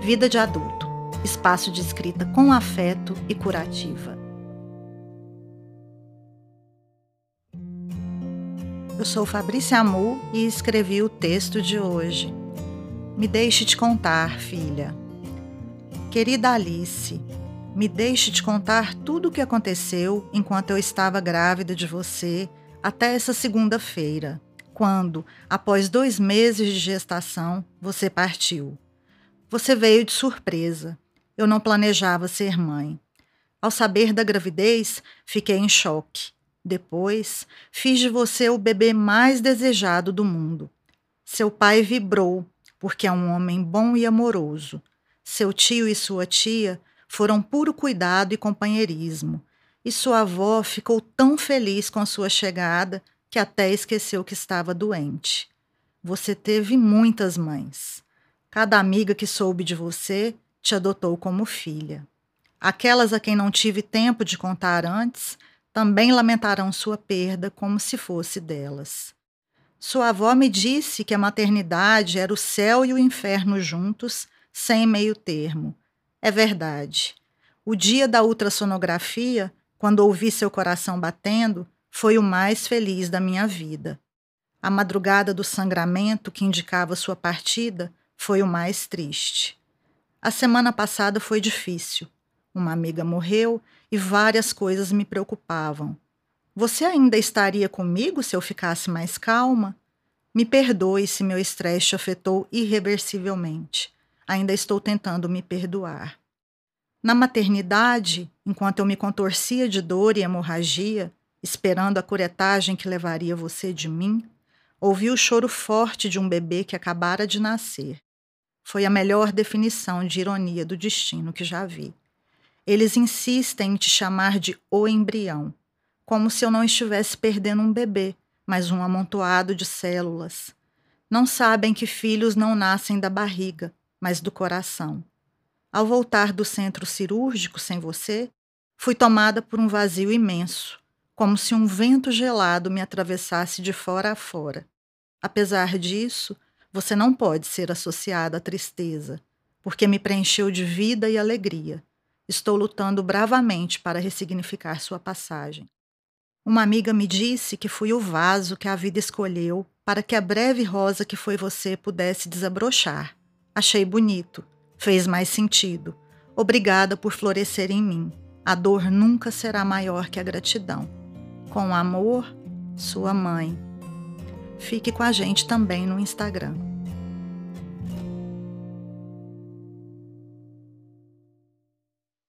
Vida de Adulto espaço de escrita com afeto e curativa. Eu sou Fabrícia Amu e escrevi o texto de hoje. Me deixe te contar, filha. Querida Alice, me deixe te contar tudo o que aconteceu enquanto eu estava grávida de você até essa segunda-feira, quando, após dois meses de gestação, você partiu. Você veio de surpresa. Eu não planejava ser mãe. Ao saber da gravidez, fiquei em choque. Depois, fiz de você o bebê mais desejado do mundo. Seu pai vibrou, porque é um homem bom e amoroso. Seu tio e sua tia foram puro cuidado e companheirismo. E sua avó ficou tão feliz com a sua chegada que até esqueceu que estava doente. Você teve muitas mães. Cada amiga que soube de você te adotou como filha. Aquelas a quem não tive tempo de contar antes também lamentarão sua perda como se fosse delas. Sua avó me disse que a maternidade era o céu e o inferno juntos, sem meio termo. É verdade. O dia da ultrassonografia, quando ouvi seu coração batendo, foi o mais feliz da minha vida. A madrugada do sangramento que indicava sua partida foi o mais triste. A semana passada foi difícil. Uma amiga morreu e várias coisas me preocupavam. Você ainda estaria comigo se eu ficasse mais calma? Me perdoe se meu estresse te afetou irreversivelmente. Ainda estou tentando me perdoar. Na maternidade, enquanto eu me contorcia de dor e hemorragia, esperando a curetagem que levaria você de mim, ouvi o choro forte de um bebê que acabara de nascer. Foi a melhor definição de ironia do destino que já vi. Eles insistem em te chamar de o embrião, como se eu não estivesse perdendo um bebê, mas um amontoado de células. Não sabem que filhos não nascem da barriga, mas do coração. Ao voltar do centro cirúrgico sem você, fui tomada por um vazio imenso, como se um vento gelado me atravessasse de fora a fora. Apesar disso, você não pode ser associada à tristeza, porque me preencheu de vida e alegria. Estou lutando bravamente para ressignificar sua passagem. Uma amiga me disse que fui o vaso que a vida escolheu para que a breve rosa que foi você pudesse desabrochar. Achei bonito, fez mais sentido. Obrigada por florescer em mim. A dor nunca será maior que a gratidão. Com amor, sua mãe. Fique com a gente também no Instagram.